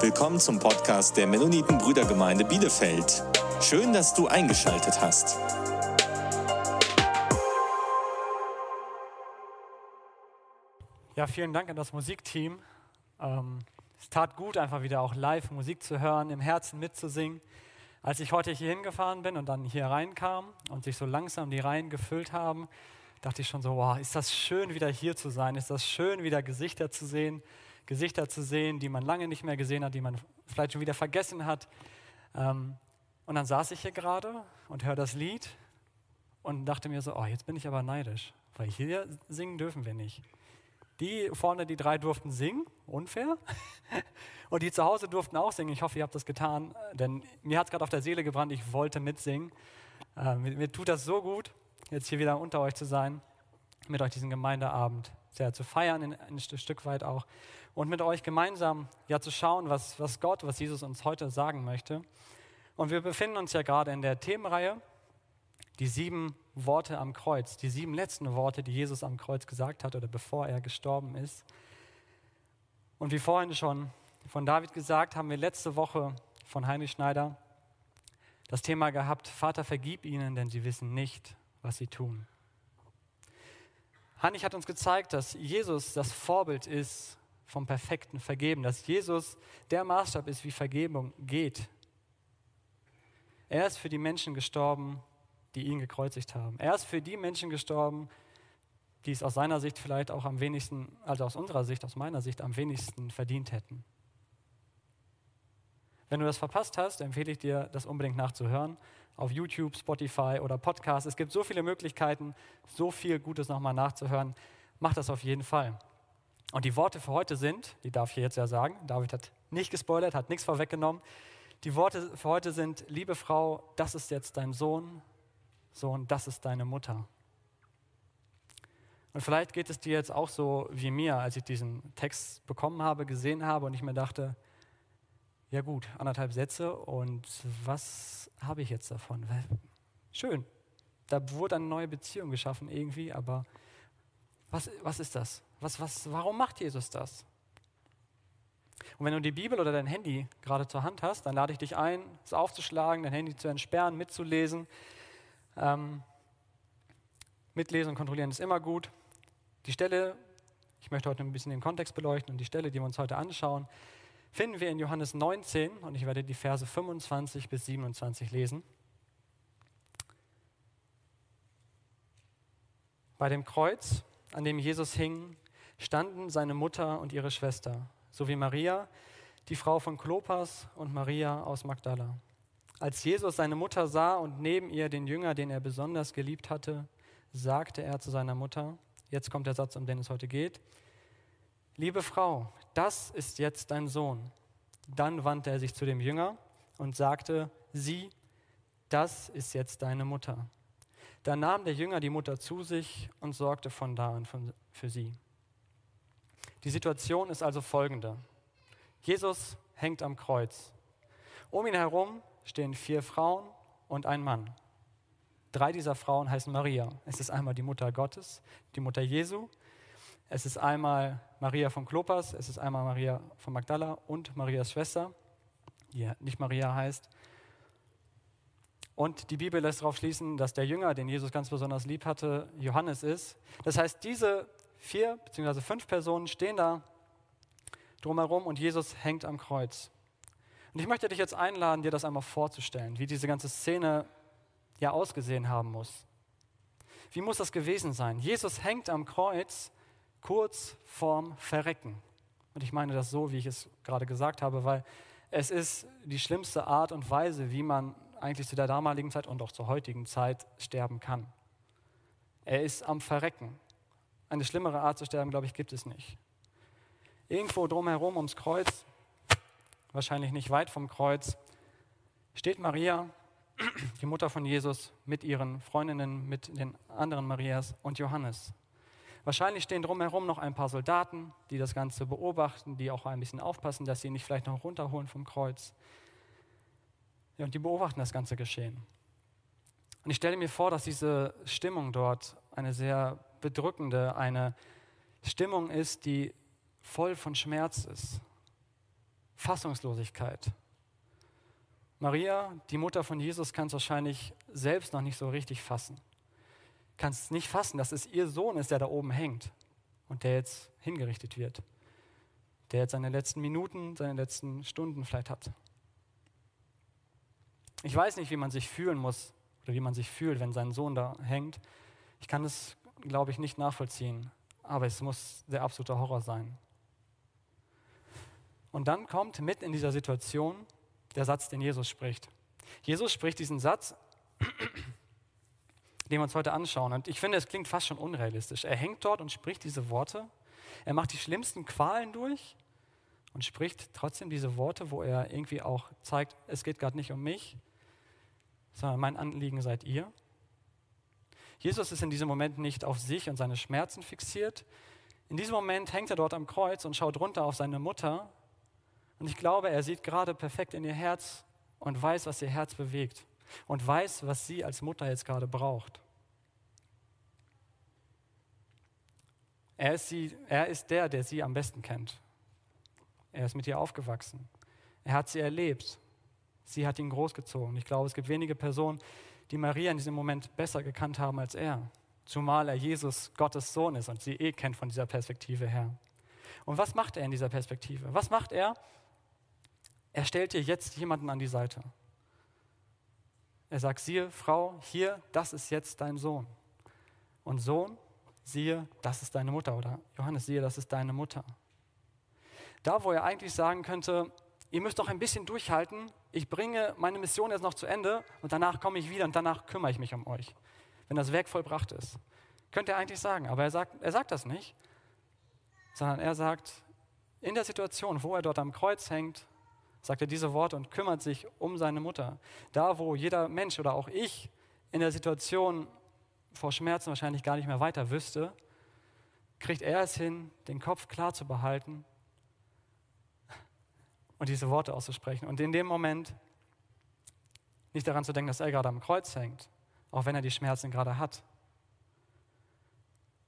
Willkommen zum Podcast der Mennoniten Brüdergemeinde Bielefeld. Schön, dass du eingeschaltet hast. Ja, vielen Dank an das Musikteam. Ähm, es tat gut, einfach wieder auch live Musik zu hören, im Herzen mitzusingen. Als ich heute hier hingefahren bin und dann hier reinkam und sich so langsam die Reihen gefüllt haben, dachte ich schon so, wow, ist das schön, wieder hier zu sein, ist das schön, wieder Gesichter zu sehen, Gesichter zu sehen, die man lange nicht mehr gesehen hat, die man vielleicht schon wieder vergessen hat. Ähm, und dann saß ich hier gerade und höre das Lied und dachte mir so, oh, jetzt bin ich aber neidisch, weil hier singen dürfen wir nicht. Die vorne, die drei durften singen, unfair. Und die zu Hause durften auch singen. Ich hoffe, ihr habt das getan, denn mir hat es gerade auf der Seele gebrannt, ich wollte mitsingen. Äh, mir, tut das so gut, jetzt hier wieder unter euch zu sein, mit euch diesen Gemeindeabend sehr zu feiern, in, ein Stück weit auch. Und mit euch gemeinsam ja zu schauen, was, was Gott, was Jesus uns heute sagen möchte. Und wir befinden uns ja gerade in der Themenreihe, die sieben Worte am Kreuz, die sieben letzten Worte, die Jesus am Kreuz gesagt hat oder bevor er gestorben ist. Und wie vorhin schon von David gesagt, haben wir letzte Woche von Heinrich Schneider das Thema gehabt, Vater, vergib ihnen, denn sie wissen nicht, was sie tun. Heinrich hat uns gezeigt, dass Jesus das Vorbild ist vom perfekten Vergeben, dass Jesus der Maßstab ist, wie Vergebung geht. Er ist für die Menschen gestorben, die ihn gekreuzigt haben. Er ist für die Menschen gestorben, die es aus seiner Sicht vielleicht auch am wenigsten, also aus unserer Sicht, aus meiner Sicht am wenigsten verdient hätten. Wenn du das verpasst hast, empfehle ich dir, das unbedingt nachzuhören. Auf YouTube, Spotify oder Podcast. Es gibt so viele Möglichkeiten, so viel Gutes nochmal nachzuhören. Mach das auf jeden Fall. Und die Worte für heute sind, die darf ich jetzt ja sagen, David hat nicht gespoilert, hat nichts vorweggenommen. Die Worte für heute sind, liebe Frau, das ist jetzt dein Sohn, Sohn, das ist deine Mutter. Und vielleicht geht es dir jetzt auch so wie mir, als ich diesen Text bekommen habe, gesehen habe und ich mir dachte, ja gut, anderthalb Sätze und was habe ich jetzt davon? Schön, da wurde eine neue Beziehung geschaffen irgendwie, aber was, was ist das? Was, was, warum macht Jesus das? Und wenn du die Bibel oder dein Handy gerade zur Hand hast, dann lade ich dich ein, es aufzuschlagen, dein Handy zu entsperren, mitzulesen. Ähm, mitlesen und kontrollieren ist immer gut. Die Stelle, ich möchte heute ein bisschen den Kontext beleuchten und die Stelle, die wir uns heute anschauen, finden wir in Johannes 19 und ich werde die Verse 25 bis 27 lesen. Bei dem Kreuz, an dem Jesus hing, standen seine Mutter und ihre Schwester, sowie Maria, die Frau von Klopas und Maria aus Magdala. Als Jesus seine Mutter sah und neben ihr den Jünger, den er besonders geliebt hatte, sagte er zu seiner Mutter, jetzt kommt der Satz, um den es heute geht, liebe Frau, das ist jetzt dein Sohn. Dann wandte er sich zu dem Jünger und sagte, sieh, das ist jetzt deine Mutter. Dann nahm der Jünger die Mutter zu sich und sorgte von da an für sie. Die Situation ist also folgende. Jesus hängt am Kreuz. Um ihn herum stehen vier Frauen und ein Mann. Drei dieser Frauen heißen Maria. Es ist einmal die Mutter Gottes, die Mutter Jesu. Es ist einmal Maria von Klopas, es ist einmal Maria von Magdala und Marias Schwester, die nicht Maria heißt. Und die Bibel lässt darauf schließen, dass der Jünger, den Jesus ganz besonders lieb hatte, Johannes ist. Das heißt, diese vier bzw. fünf Personen stehen da drumherum und Jesus hängt am Kreuz. Und ich möchte dich jetzt einladen, dir das einmal vorzustellen, wie diese ganze Szene ja ausgesehen haben muss. Wie muss das gewesen sein? Jesus hängt am Kreuz kurz vorm Verrecken. Und ich meine das so, wie ich es gerade gesagt habe, weil es ist die schlimmste Art und Weise, wie man eigentlich zu der damaligen Zeit und auch zur heutigen Zeit sterben kann. Er ist am Verrecken. Eine schlimmere Art zu sterben, glaube ich, gibt es nicht. Irgendwo drumherum ums Kreuz wahrscheinlich nicht weit vom Kreuz, steht Maria, die Mutter von Jesus, mit ihren Freundinnen, mit den anderen Marias und Johannes. Wahrscheinlich stehen drumherum noch ein paar Soldaten, die das Ganze beobachten, die auch ein bisschen aufpassen, dass sie nicht vielleicht noch runterholen vom Kreuz. Ja, und die beobachten das ganze Geschehen. Und ich stelle mir vor, dass diese Stimmung dort eine sehr bedrückende, eine Stimmung ist, die voll von Schmerz ist Fassungslosigkeit. Maria, die Mutter von Jesus, kann es wahrscheinlich selbst noch nicht so richtig fassen. Kann es nicht fassen, dass es ihr Sohn ist, der da oben hängt und der jetzt hingerichtet wird. Der jetzt seine letzten Minuten, seine letzten Stunden vielleicht hat. Ich weiß nicht, wie man sich fühlen muss oder wie man sich fühlt, wenn sein Sohn da hängt. Ich kann es, glaube ich, nicht nachvollziehen, aber es muss der absolute Horror sein. Und dann kommt mit in dieser Situation der Satz, den Jesus spricht. Jesus spricht diesen Satz, den wir uns heute anschauen. Und ich finde, es klingt fast schon unrealistisch. Er hängt dort und spricht diese Worte. Er macht die schlimmsten Qualen durch und spricht trotzdem diese Worte, wo er irgendwie auch zeigt, es geht gerade nicht um mich, sondern mein Anliegen seid ihr. Jesus ist in diesem Moment nicht auf sich und seine Schmerzen fixiert. In diesem Moment hängt er dort am Kreuz und schaut runter auf seine Mutter. Und ich glaube, er sieht gerade perfekt in ihr Herz und weiß, was ihr Herz bewegt und weiß, was sie als Mutter jetzt gerade braucht. Er ist, sie, er ist der, der sie am besten kennt. Er ist mit ihr aufgewachsen. Er hat sie erlebt. Sie hat ihn großgezogen. Ich glaube, es gibt wenige Personen, die Maria in diesem Moment besser gekannt haben als er. Zumal er Jesus, Gottes Sohn ist und sie eh kennt von dieser Perspektive her. Und was macht er in dieser Perspektive? Was macht er? Er stellt dir jetzt jemanden an die Seite. Er sagt, siehe, Frau, hier, das ist jetzt dein Sohn. Und Sohn, siehe, das ist deine Mutter. Oder Johannes, siehe, das ist deine Mutter. Da, wo er eigentlich sagen könnte, ihr müsst doch ein bisschen durchhalten, ich bringe meine Mission jetzt noch zu Ende und danach komme ich wieder und danach kümmere ich mich um euch, wenn das Werk vollbracht ist. Könnte er eigentlich sagen, aber er sagt, er sagt das nicht, sondern er sagt, in der Situation, wo er dort am Kreuz hängt, sagt er diese Worte und kümmert sich um seine Mutter. Da, wo jeder Mensch oder auch ich in der Situation vor Schmerzen wahrscheinlich gar nicht mehr weiter wüsste, kriegt er es hin, den Kopf klar zu behalten und diese Worte auszusprechen. Und in dem Moment nicht daran zu denken, dass er gerade am Kreuz hängt, auch wenn er die Schmerzen gerade hat.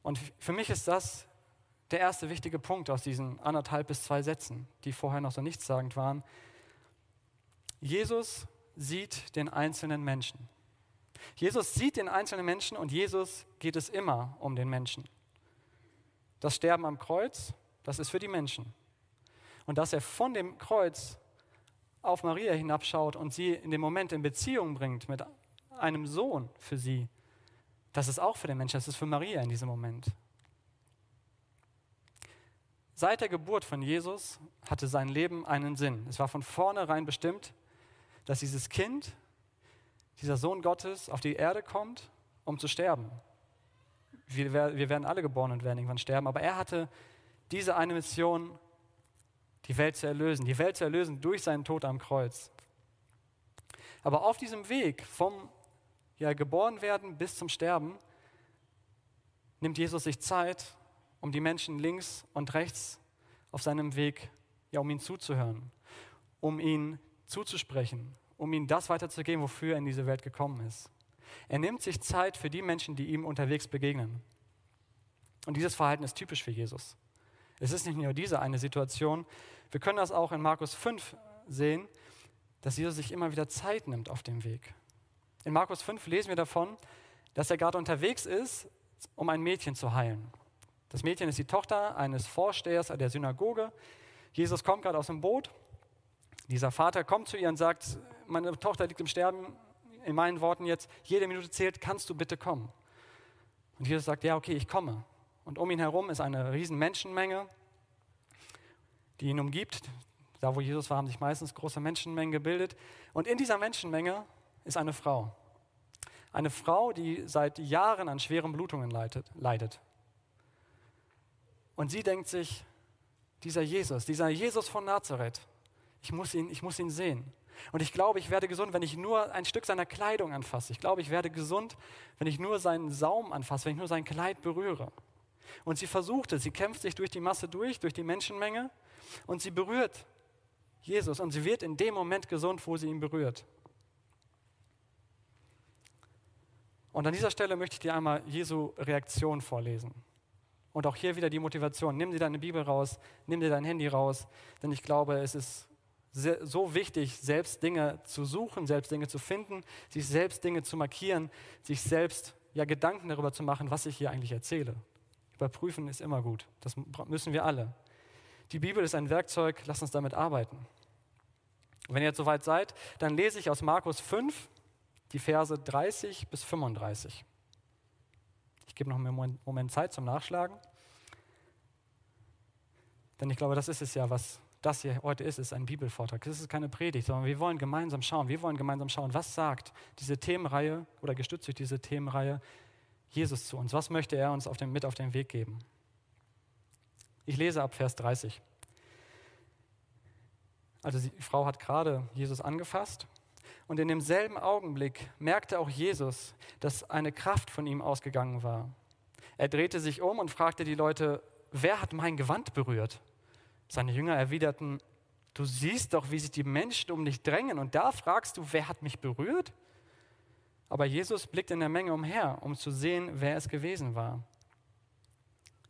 Und für mich ist das der erste wichtige Punkt aus diesen anderthalb bis zwei Sätzen, die vorher noch so nichtssagend waren. Jesus sieht den einzelnen Menschen. Jesus sieht den einzelnen Menschen und Jesus geht es immer um den Menschen. Das Sterben am Kreuz, das ist für die Menschen und dass er von dem Kreuz auf Maria hinabschaut und sie in dem Moment in Beziehung bringt mit einem Sohn für sie, das ist auch für den Menschen, das ist für Maria in diesem Moment. Seit der Geburt von Jesus hatte sein Leben einen Sinn. Es war von vornherein bestimmt, dass dieses Kind, dieser Sohn Gottes, auf die Erde kommt, um zu sterben. Wir, werden alle geboren und werden irgendwann sterben, aber er hatte diese eine Mission die Welt zu erlösen, die Welt zu erlösen durch seinen Tod am Kreuz. Aber auf diesem Weg vom ja, Geborenwerden bis zum Sterben nimmt Jesus sich Zeit, um die Menschen links und rechts auf seinem Weg, ja, um ihnen zuzuhören, um ihnen zuzusprechen, um ihnen das weiterzugeben, wofür er in diese Welt gekommen ist. Er nimmt sich Zeit für die Menschen, die ihm unterwegs begegnen. Und dieses Verhalten ist typisch für Jesus. Es ist nicht nur diese eine Situation. Wir können das auch in Markus 5 sehen, dass Jesus sich immer wieder Zeit nimmt auf dem Weg. In Markus 5 lesen wir davon, dass er gerade unterwegs ist, um ein Mädchen zu heilen. Das Mädchen ist die Tochter eines Vorstehers der Synagoge. Jesus kommt gerade aus dem Boot. Dieser Vater kommt zu ihr und sagt, meine Tochter liegt im Sterben. In meinen Worten jetzt, jede Minute zählt, kannst du bitte kommen? Und Jesus sagt, ja, okay, ich komme. Und um ihn herum ist eine riesen Menschenmenge, die ihn umgibt. Da, wo Jesus war, haben sich meistens große Menschenmengen gebildet. Und in dieser Menschenmenge ist eine Frau. Eine Frau, die seit Jahren an schweren Blutungen leidet. Und sie denkt sich, dieser Jesus, dieser Jesus von Nazareth, ich muss ihn, ich muss ihn sehen. Und ich glaube, ich werde gesund, wenn ich nur ein Stück seiner Kleidung anfasse. Ich glaube, ich werde gesund, wenn ich nur seinen Saum anfasse, wenn ich nur sein Kleid berühre. Und sie versucht es, sie kämpft sich durch die Masse durch, durch die Menschenmenge und sie berührt Jesus und sie wird in dem Moment gesund, wo sie ihn berührt. Und an dieser Stelle möchte ich dir einmal Jesu Reaktion vorlesen. Und auch hier wieder die Motivation. Nimm dir deine Bibel raus, nimm dir dein Handy raus, denn ich glaube, es ist so wichtig, selbst Dinge zu suchen, selbst Dinge zu finden, sich selbst Dinge zu markieren, sich selbst ja Gedanken darüber zu machen, was ich hier eigentlich erzähle. Überprüfen ist immer gut. Das müssen wir alle. Die Bibel ist ein Werkzeug, lass uns damit arbeiten. wenn ihr jetzt soweit seid, dann lese ich aus Markus 5 die Verse 30 bis 35. Ich gebe noch einen Moment Zeit zum Nachschlagen. Denn ich glaube, das ist es ja, was das hier heute ist, ist ein Bibelvortrag. Das ist keine Predigt, sondern wir wollen gemeinsam schauen. Wir wollen gemeinsam schauen, was sagt diese Themenreihe oder gestützt durch diese Themenreihe Jesus zu uns? Was möchte er uns auf dem, mit auf den Weg geben? Ich lese ab Vers 30. Also die Frau hat gerade Jesus angefasst und in demselben Augenblick merkte auch Jesus, dass eine Kraft von ihm ausgegangen war. Er drehte sich um und fragte die Leute, wer hat mein Gewand berührt? Seine Jünger erwiderten, du siehst doch, wie sich die Menschen um dich drängen und da fragst du, wer hat mich berührt? Aber Jesus blickte in der Menge umher, um zu sehen, wer es gewesen war.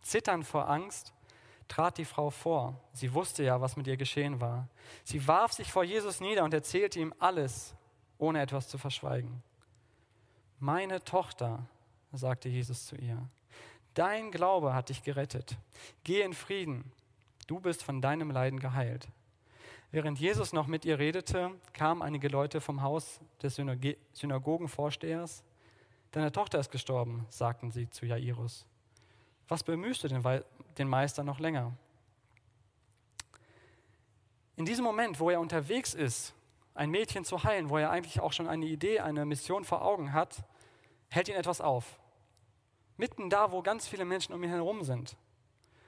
Zitternd vor Angst trat die Frau vor. Sie wusste ja, was mit ihr geschehen war. Sie warf sich vor Jesus nieder und erzählte ihm alles, ohne etwas zu verschweigen. Meine Tochter, sagte Jesus zu ihr, dein Glaube hat dich gerettet. Geh in Frieden du bist von deinem Leiden geheilt. Während Jesus noch mit ihr redete, kamen einige Leute vom Haus des Synag Synagogenvorstehers. Deine Tochter ist gestorben, sagten sie zu Jairus. Was bemühst du den, den Meister noch länger? In diesem Moment, wo er unterwegs ist, ein Mädchen zu heilen, wo er eigentlich auch schon eine Idee, eine Mission vor Augen hat, hält ihn etwas auf. Mitten da, wo ganz viele Menschen um ihn herum sind.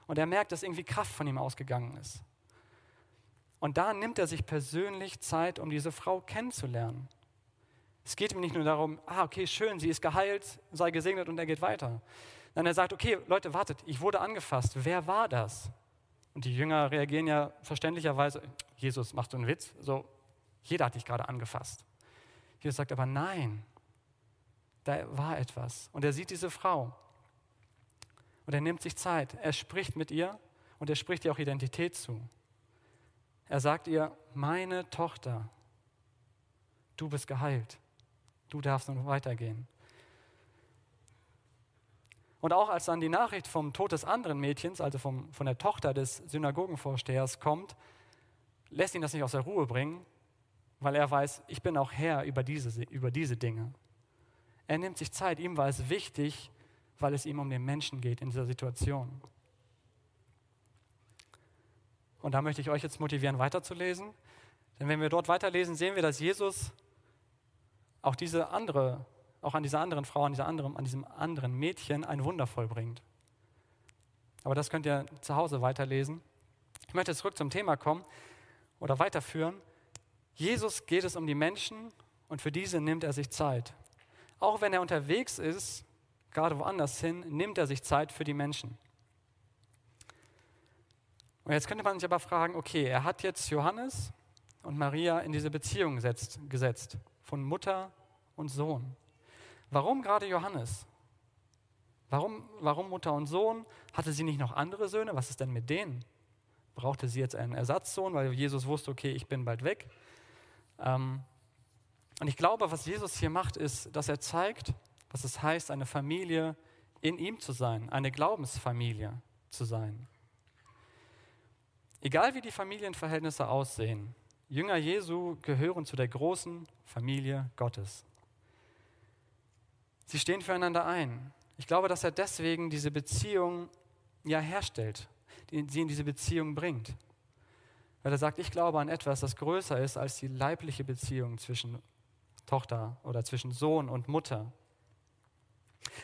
Und er merkt, dass irgendwie Kraft von ihm ausgegangen ist. Und da nimmt er sich persönlich Zeit, um diese Frau kennenzulernen. Es geht ihm nicht nur darum, ah, okay, schön, sie ist geheilt, sei gesegnet und er geht weiter. Dann er sagt, okay, Leute, wartet, ich wurde angefasst. Wer war das? Und die Jünger reagieren ja verständlicherweise, Jesus, machst du einen Witz? So, jeder hat dich gerade angefasst. Jesus sagt aber, nein, da war etwas. Und er sieht diese Frau. Und er nimmt sich Zeit. Er spricht mit ihr und er spricht ihr auch Identität zu. Er sagt ihr, meine Tochter, du bist geheilt. Du darfst nun weitergehen. Und auch als dann die Nachricht vom Tod des anderen Mädchens, also vom, von der Tochter des Synagogenvorstehers, kommt, lässt ihn das nicht aus der Ruhe bringen, weil er weiß, ich bin auch Herr über diese, über diese Dinge. Er nimmt sich Zeit. Ihm war es wichtig, weil es ihm um den Menschen geht in dieser Situation. Und da möchte ich euch jetzt motivieren, weiterzulesen. Denn wenn wir dort weiterlesen, sehen wir, dass Jesus auch diese andere, auch an dieser anderen Frau, an, dieser anderen, an diesem anderen Mädchen ein Wunder vollbringt. Aber das könnt ihr zu Hause weiterlesen. Ich möchte zurück zum Thema kommen oder weiterführen. Jesus geht es um die Menschen und für diese nimmt er sich Zeit. Auch wenn er unterwegs ist, gerade woanders hin, nimmt er sich Zeit für die Menschen. Und jetzt könnte man sich aber fragen, okay, er hat jetzt Johannes und Maria in diese Beziehung gesetzt, gesetzt von Mutter und Sohn. Warum gerade Johannes? Warum, warum Mutter und Sohn? Hatte sie nicht noch andere Söhne? Was ist denn mit denen? Brauchte sie jetzt einen Ersatzsohn, weil Jesus wusste, okay, ich bin bald weg? Ähm, und ich glaube, was Jesus hier macht, ist, dass er zeigt, was es heißt, eine Familie in ihm zu sein, eine Glaubensfamilie zu sein. Egal wie die Familienverhältnisse aussehen, Jünger Jesu gehören zu der großen Familie Gottes. Sie stehen füreinander ein. Ich glaube, dass er deswegen diese Beziehung ja herstellt, sie in diese Beziehung bringt. Weil er sagt, ich glaube an etwas, das größer ist als die leibliche Beziehung zwischen Tochter oder zwischen Sohn und Mutter.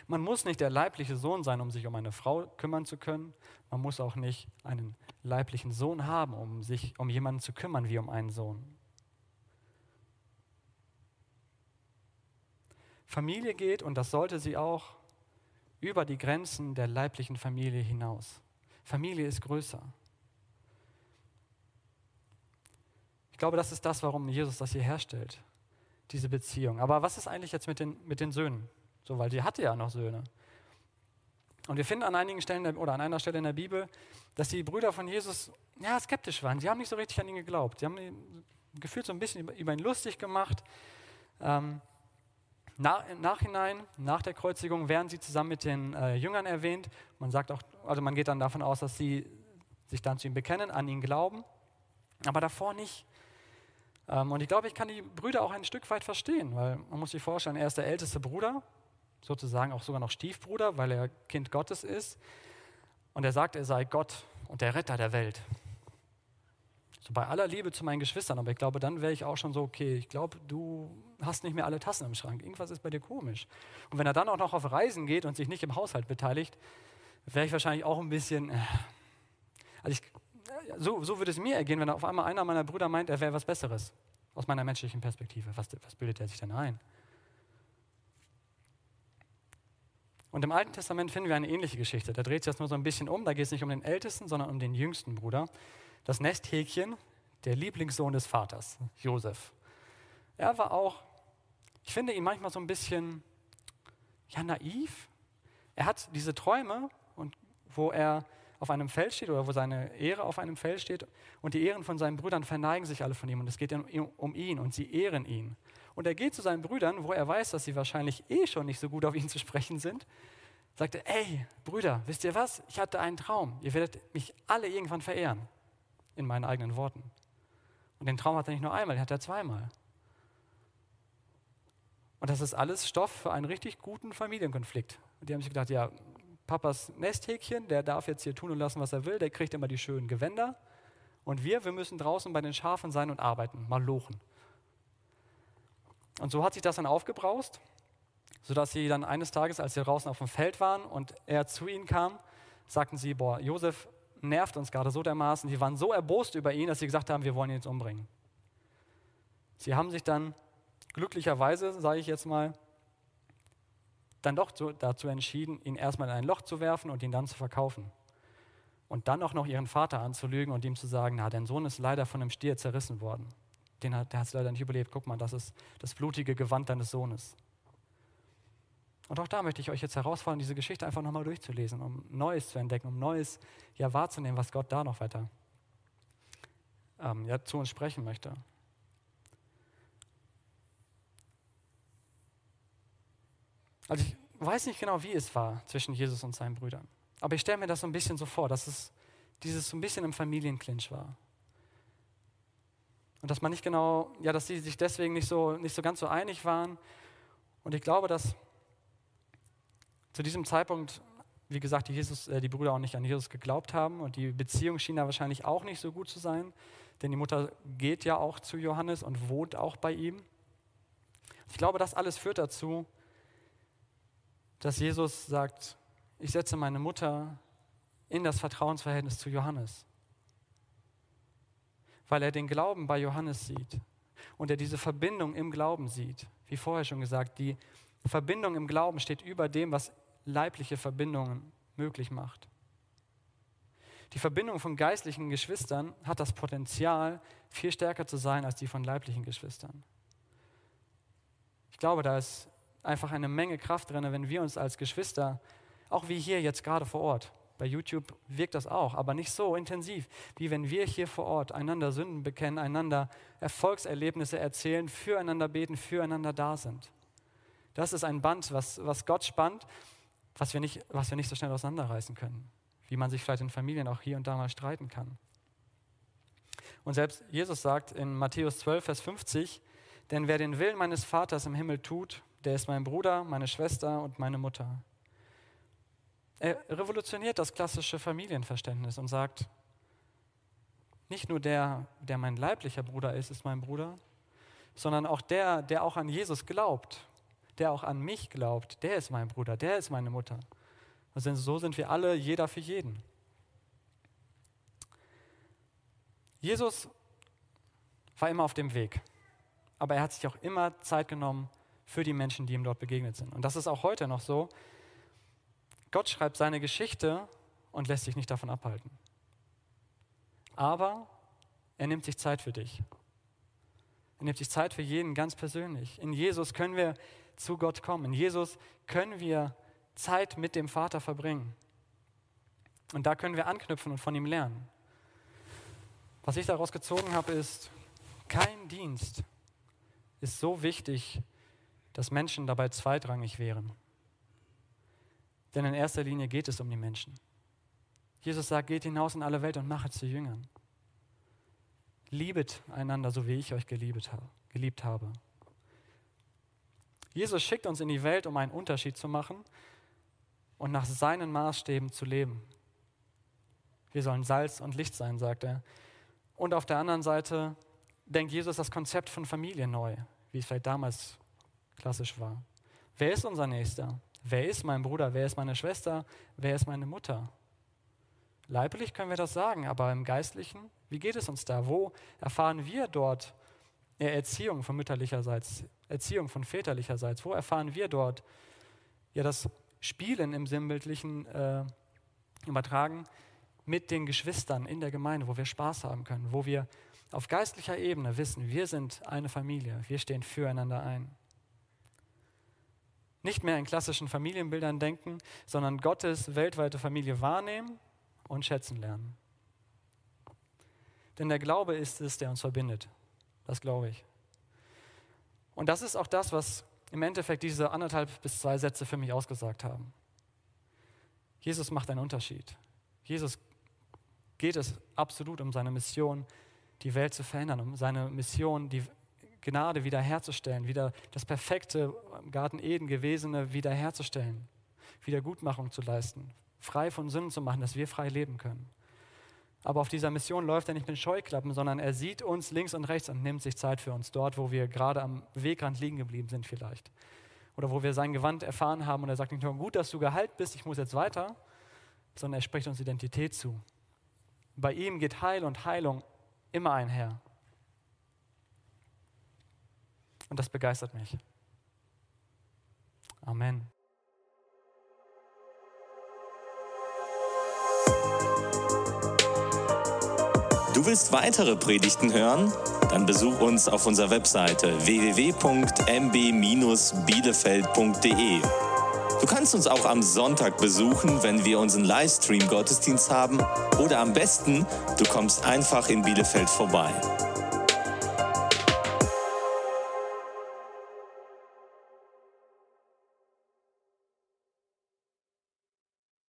Man muss nicht der leibliche Sohn sein, um sich um eine Frau kümmern zu können. Man muss auch nicht einen leiblichen Sohn haben, um sich um jemanden zu kümmern wie um einen Sohn. Familie geht, und das sollte sie auch, über die Grenzen der leiblichen Familie hinaus. Familie ist größer. Ich glaube, das ist das, warum Jesus das hier herstellt, diese Beziehung. Aber was ist eigentlich jetzt mit den, mit den Söhnen? So, weil sie hatte ja noch Söhne. Und wir finden an einigen Stellen oder an einer Stelle in der Bibel, dass die Brüder von Jesus ja, skeptisch waren. Sie haben nicht so richtig an ihn geglaubt. Sie haben gefühlt so ein bisschen über, ihn lustig gemacht. Ähm, nach, Im Nachhinein, nach der Kreuzigung, werden sie zusammen mit den äh, Jüngern erwähnt. Man sagt auch, also man geht dann davon aus, dass sie sich dann zu ihm bekennen, an ihn glauben, aber davor nicht. Ähm, und ich glaube, ich kann die Brüder auch ein Stück weit verstehen, weil man muss sich vorstellen, er ist der älteste Bruder, sozusagen auch sogar noch Stiefbruder, weil er Kind Gottes ist. Und er sagt, er sei Gott und der Retter der Welt. So bei aller Liebe zu meinen Geschwistern, aber ich glaube, dann wäre ich auch schon so, okay, ich glaube, du hast nicht mehr alle Tassen im Schrank. Irgendwas ist bei dir komisch. Und wenn er dann auch noch auf Reisen geht und sich nicht im Haushalt beteiligt, wäre ich wahrscheinlich auch ein bisschen. Äh, also ich, so, so würde es mir ergehen, wenn auf einmal einer meiner Brüder meint, er wäre was Besseres. Aus meiner menschlichen Perspektive. Was, was bildet er sich denn ein? Und im Alten Testament finden wir eine ähnliche Geschichte. Da dreht sich das nur so ein bisschen um. Da geht es nicht um den ältesten, sondern um den jüngsten Bruder. Das Nesthäkchen, der Lieblingssohn des Vaters, Josef. Er war auch, ich finde ihn manchmal so ein bisschen ja, naiv. Er hat diese Träume, und wo er auf einem Feld steht oder wo seine Ehre auf einem Feld steht und die Ehren von seinen Brüdern verneigen sich alle von ihm und es geht um ihn und sie ehren ihn. Und er geht zu seinen Brüdern, wo er weiß, dass sie wahrscheinlich eh schon nicht so gut auf ihn zu sprechen sind, sagte, ey Brüder, wisst ihr was? Ich hatte einen Traum. Ihr werdet mich alle irgendwann verehren. In meinen eigenen Worten. Und den Traum hat er nicht nur einmal, den hat er zweimal. Und das ist alles Stoff für einen richtig guten Familienkonflikt. Und die haben sich gedacht, ja, Papas Nesthäkchen, der darf jetzt hier tun und lassen, was er will, der kriegt immer die schönen Gewänder. Und wir, wir müssen draußen bei den Schafen sein und arbeiten, mal lochen. Und so hat sich das dann aufgebraust, sodass sie dann eines Tages, als sie draußen auf dem Feld waren und er zu ihnen kam, sagten sie, boah, Josef nervt uns gerade so dermaßen. Die waren so erbost über ihn, dass sie gesagt haben, wir wollen ihn jetzt umbringen. Sie haben sich dann glücklicherweise, sage ich jetzt mal, dann doch dazu entschieden, ihn erstmal in ein Loch zu werfen und ihn dann zu verkaufen. Und dann auch noch ihren Vater anzulügen und ihm zu sagen, na, dein Sohn ist leider von einem Stier zerrissen worden den hat, der hat es leider nicht überlebt. Guck mal, das ist das blutige Gewand deines Sohnes. Und auch da möchte ich euch jetzt herausfordern, diese Geschichte einfach nochmal durchzulesen, um Neues zu entdecken, um Neues ja wahrzunehmen, was Gott da noch weiter ähm, ja, zu uns sprechen möchte. Also ich weiß nicht genau, wie es war zwischen Jesus und seinen Brüdern. Aber ich stelle mir das so ein bisschen so vor, dass es dieses so ein bisschen im Familienclinch war. Und dass man nicht genau, ja, dass sie sich deswegen nicht so, nicht so ganz so einig waren. Und ich glaube, dass zu diesem Zeitpunkt, wie gesagt, die, Jesus, äh, die Brüder auch nicht an Jesus geglaubt haben und die Beziehung schien da wahrscheinlich auch nicht so gut zu sein, denn die Mutter geht ja auch zu Johannes und wohnt auch bei ihm. Ich glaube, das alles führt dazu, dass Jesus sagt, ich setze meine Mutter in das Vertrauensverhältnis zu Johannes weil er den Glauben bei Johannes sieht und er diese Verbindung im Glauben sieht. Wie vorher schon gesagt, die Verbindung im Glauben steht über dem, was leibliche Verbindungen möglich macht. Die Verbindung von geistlichen Geschwistern hat das Potenzial, viel stärker zu sein als die von leiblichen Geschwistern. Ich glaube, da ist einfach eine Menge Kraft drin, wenn wir uns als Geschwister, auch wie hier jetzt gerade vor Ort, bei YouTube wirkt das auch, aber nicht so intensiv, wie wenn wir hier vor Ort einander Sünden bekennen, einander Erfolgserlebnisse erzählen, füreinander beten, füreinander da sind. Das ist ein Band, was, was Gott spannt, was wir, nicht, was wir nicht so schnell auseinanderreißen können. Wie man sich vielleicht in Familien auch hier und da mal streiten kann. Und selbst Jesus sagt in Matthäus 12, Vers 50, denn wer den Willen meines Vaters im Himmel tut, der ist mein Bruder, meine Schwester und meine Mutter. Er revolutioniert das klassische Familienverständnis und sagt, nicht nur der, der mein leiblicher Bruder ist, ist mein Bruder, sondern auch der, der auch an Jesus glaubt, der auch an mich glaubt, der ist mein Bruder, der ist meine Mutter. Also so sind wir alle jeder für jeden. Jesus war immer auf dem Weg, aber er hat sich auch immer Zeit genommen für die Menschen, die ihm dort begegnet sind. Und das ist auch heute noch so. Gott schreibt seine Geschichte und lässt sich nicht davon abhalten. Aber er nimmt sich Zeit für dich. Er nimmt sich Zeit für jeden ganz persönlich. In Jesus können wir zu Gott kommen. In Jesus können wir Zeit mit dem Vater verbringen. Und da können wir anknüpfen und von ihm lernen. Was ich daraus gezogen habe, ist, kein Dienst ist so wichtig, dass Menschen dabei zweitrangig wären. Denn in erster Linie geht es um die Menschen. Jesus sagt, geht hinaus in alle Welt und macht zu Jüngern. Liebet einander, so wie ich euch geliebt habe. Jesus schickt uns in die Welt, um einen Unterschied zu machen und nach seinen Maßstäben zu leben. Wir sollen Salz und Licht sein, sagt er. Und auf der anderen Seite denkt Jesus das Konzept von Familie neu, wie es vielleicht damals klassisch war. Wer ist unser Nächster? Wer ist mein Bruder? Wer ist meine Schwester? Wer ist meine Mutter? Leiblich können wir das sagen, aber im Geistlichen, wie geht es uns da? Wo erfahren wir dort Erziehung von mütterlicherseits, Erziehung von väterlicherseits? Wo erfahren wir dort ja das Spielen im sinnbildlichen äh, Übertragen mit den Geschwistern in der Gemeinde, wo wir Spaß haben können, wo wir auf geistlicher Ebene wissen, wir sind eine Familie, wir stehen füreinander ein. Nicht mehr in klassischen Familienbildern denken, sondern Gottes weltweite Familie wahrnehmen und schätzen lernen. Denn der Glaube ist es, der uns verbindet. Das glaube ich. Und das ist auch das, was im Endeffekt diese anderthalb bis zwei Sätze für mich ausgesagt haben. Jesus macht einen Unterschied. Jesus geht es absolut um seine Mission, die Welt zu verändern, um seine Mission, die Gnade wiederherzustellen, wieder das perfekte Garten Eden gewesene wiederherzustellen, Wiedergutmachung zu leisten, frei von Sünden zu machen, dass wir frei leben können. Aber auf dieser Mission läuft er nicht mit Scheuklappen, sondern er sieht uns links und rechts und nimmt sich Zeit für uns dort, wo wir gerade am Wegrand liegen geblieben sind vielleicht. Oder wo wir sein Gewand erfahren haben und er sagt nicht nur, gut, dass du geheilt bist, ich muss jetzt weiter, sondern er spricht uns Identität zu. Bei ihm geht Heil und Heilung immer einher. Und das begeistert mich. Amen. Du willst weitere Predigten hören? Dann besuch uns auf unserer Webseite www.mb-bielefeld.de. Du kannst uns auch am Sonntag besuchen, wenn wir unseren Livestream-Gottesdienst haben. Oder am besten, du kommst einfach in Bielefeld vorbei.